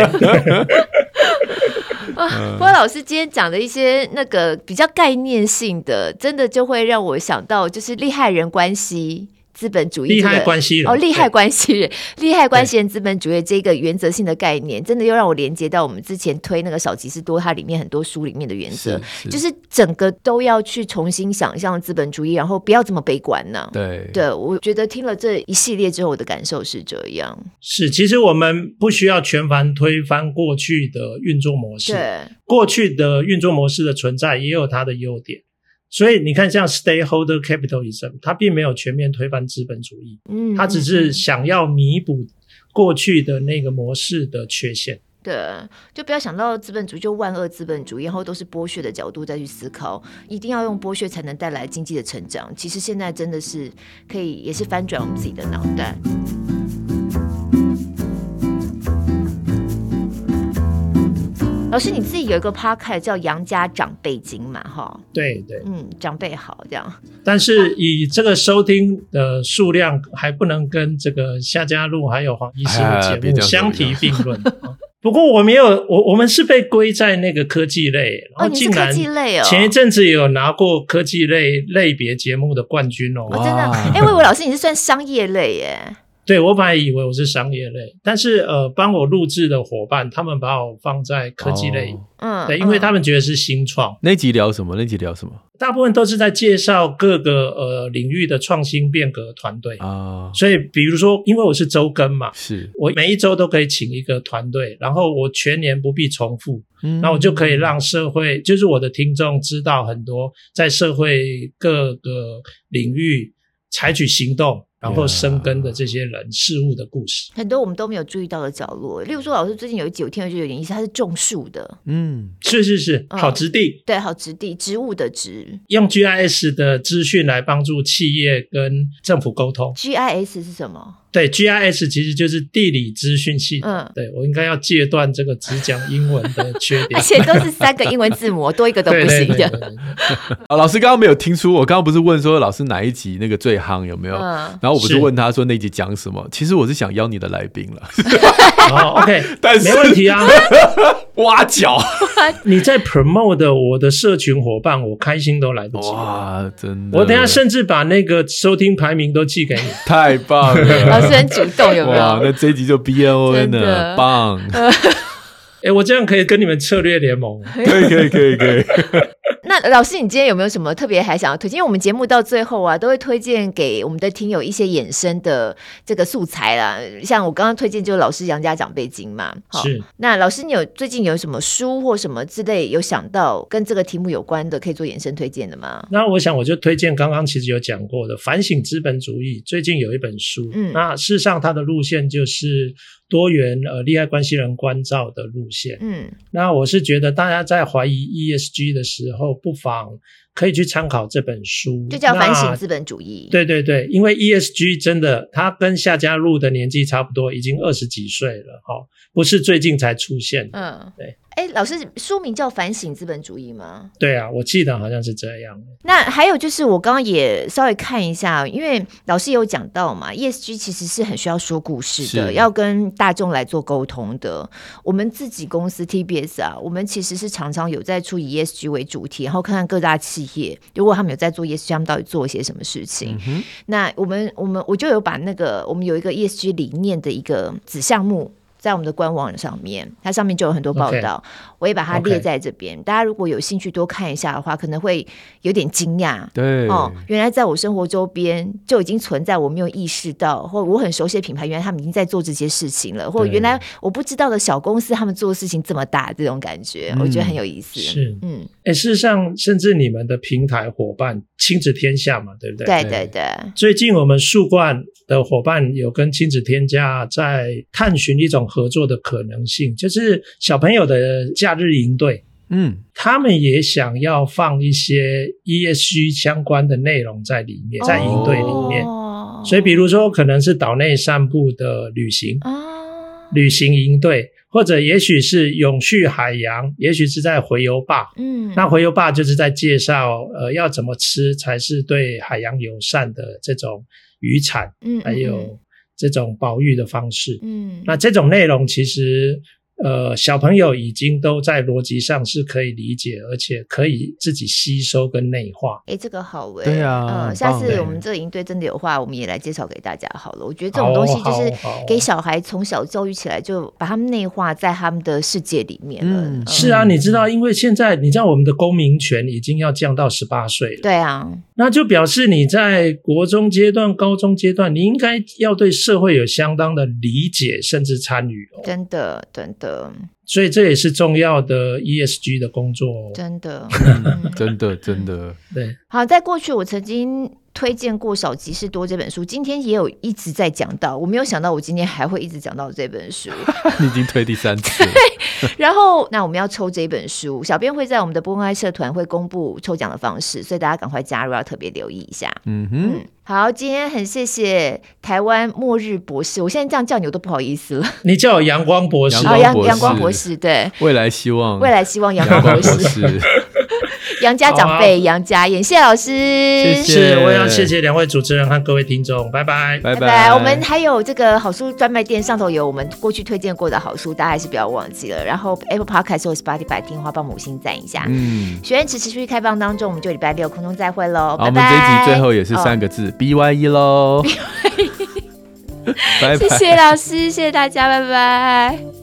啊，不过老师今天讲的一些那个比较概念性的，真的就会让我想到，就是利害人关系。资本主义、这个、利害关系人哦，利害关系人，对利害关系人，资本主义这个原则性的概念，真的又让我连接到我们之前推那个少即是多，它里面很多书里面的原则，就是整个都要去重新想象资本主义，然后不要这么悲观呢、啊。对，对我觉得听了这一系列之后，我的感受是这样。是，其实我们不需要全盘推翻过去的运作模式，对，过去的运作模式的存在也有它的优点。所以你看，像 stakeholder capitalism，它并没有全面推翻资本主义，嗯，它只是想要弥补过去的那个模式的缺陷。对，就不要想到资本主义就万恶资本主义，然后都是剥削的角度再去思考，一定要用剥削才能带来经济的成长。其实现在真的是可以，也是翻转我们自己的脑袋。老师，你自己有一个 podcast 叫《杨家长辈经》嘛？哈，对对，嗯，长辈好这样。但是以这个收听的数量，还不能跟这个夏家路还有黄医师的节目相提并论。不过我没有，我我们是被归在那个科技类，然后竟然科技类哦，前一阵子有拿过科技类类别节目的冠军哦，哦真的，哎，魏伟老师你是算商业类耶？对，我本来以为我是商业类，但是呃，帮我录制的伙伴他们把我放在科技类，嗯、哦，对，因为他们觉得是新创。那集聊什么？那集聊什么？大部分都是在介绍各个呃领域的创新变革团队啊，哦、所以比如说，因为我是周更嘛，是我每一周都可以请一个团队，然后我全年不必重复，嗯，那我就可以让社会，就是我的听众知道很多在社会各个领域采取行动。然后生根的这些人事物的故事，很多我们都没有注意到的角落。例如说，老师最近有一集我听了就有点意思，他是种树的，嗯，是是是，好植地，嗯、对，好植地，植物的植，用 GIS 的资讯来帮助企业跟政府沟通。GIS 是什么？对，GIS 其实就是地理资讯系统。嗯，对，我应该要戒断这个只讲英文的缺点，而且都是三个英文字母，多一个都不行的。啊，老师刚刚没有听出，我刚刚不是问说老师哪一集那个最夯有没有？嗯、然后我不是问他说那集讲什么？其实我是想邀你的来宾了。哦，OK，但是没问题啊。挖角，你在 promote 我的社群伙伴，我开心都来不及。哇，真的！我等一下甚至把那个收听排名都寄给你，太棒了！老师很主动，有没有？哇，那这一集就 B N O N 了，棒！哎，我这样可以跟你们策略联盟？可以，可以，可以，可以。那老师，你今天有没有什么特别还想要推荐？因为我们节目到最后啊，都会推荐给我们的听友一些衍生的这个素材啦。像我刚刚推荐就是老师杨家长辈经嘛。是。那老师，你有最近有什么书或什么之类有想到跟这个题目有关的，可以做衍生推荐的吗？那我想我就推荐刚刚其实有讲过的《反省资本主义》，最近有一本书。嗯。那事实上它的路线就是多元呃利害关系人关照的路线。嗯。那我是觉得大家在怀疑 ESG 的时候。不妨可以去参考这本书，就叫《反省资本主义》。对对对，因为 ESG 真的，他跟夏家璐的年纪差不多，已经二十几岁了，哈，不是最近才出现。嗯，对。哎，老师，书名叫《反省资本主义》吗？对啊，我记得好像是这样。那还有就是，我刚刚也稍微看一下，因为老师有讲到嘛，ESG 其实是很需要说故事的，要跟大众来做沟通的。我们自己公司 TBS 啊，我们其实是常常有在出以 ESG 为主题，然后看看各大企业，如果他们有在做 ESG，他们到底做一些什么事情。嗯、那我们我们我就有把那个我们有一个 ESG 理念的一个子项目。在我们的官网上面，它上面就有很多报道，Okay. 我也把它列在这边。大家如果有兴趣多看一下的话，可能会有点惊讶。对哦，原来在我生活周边就已经存在，我没有意识到，或我很熟悉的品牌，原来他们已经在做这些事情了，或原来我不知道的小公司，他们做的事情这么大，这种感觉，嗯、我觉得很有意思。是，嗯，哎，事实上，甚至你们的平台伙伴亲子天下嘛，对不对？对对对。最近我们树冠的伙伴有跟亲子天下在探寻一种。合作的可能性，就是小朋友的假日营队，嗯，他们也想要放一些 ESG 相关的内容在里面，在营队里面。哦，所以比如说可能是岛内散步的旅行，哦，旅行营队，或者也许是永续海洋，也许是在回游坝，嗯，那回游坝就是在介绍，呃，要怎么吃才是对海洋友善的这种渔产，嗯，还有。这种保育的方式，嗯，那这种内容其实。呃，小朋友已经都在逻辑上是可以理解，而且可以自己吸收跟内化。哎，这个好哎，对啊，嗯，下次我们这个营队真的有话，我们也来介绍给大家好了。我觉得这种东西就是给小孩从小教育起来，就把他们内化在他们的世界里面了。嗯，是啊，你知道，因为现在你知道我们的公民权已经要降到十八岁了。对啊，那就表示你在国中阶段、高中阶段，你应该要对社会有相当的理解，甚至参与哦。真的，真的。所以这也是重要的 ESG 的工作，真的，真的，真的，对。好，在过去我曾经推荐过《少即是多》这本书，今天也有一直在讲到，我没有想到我今天还会一直讲到这本书。你已经推第三次了。然后，那我们要抽这本书，小编会在我们的播公开社团会公布抽奖的方式，所以大家赶快加入，要特别留意一下。嗯哼。嗯好，今天很谢谢台湾末日博士，我现在这样叫你我都不好意思了。你叫我阳光博士，阳阳光博士，对，未来希望，未来希望阳光博士。杨家长辈杨家燕，谢谢老师，谢谢，我也要谢谢两位主持人和各位听众，拜拜，拜拜。我们还有这个好书专卖店上头有我们过去推荐过的好书，大家还是不要忘记了。然后 Apple Podcast 或 Spotify 听话帮母星赞一下。嗯，学员池持续开放当中，我们就礼拜六空中再会喽。拜拜。我们这一集最后也是三个字、哦、B Y E 喽。拜拜，谢谢老师，谢谢大家，拜拜。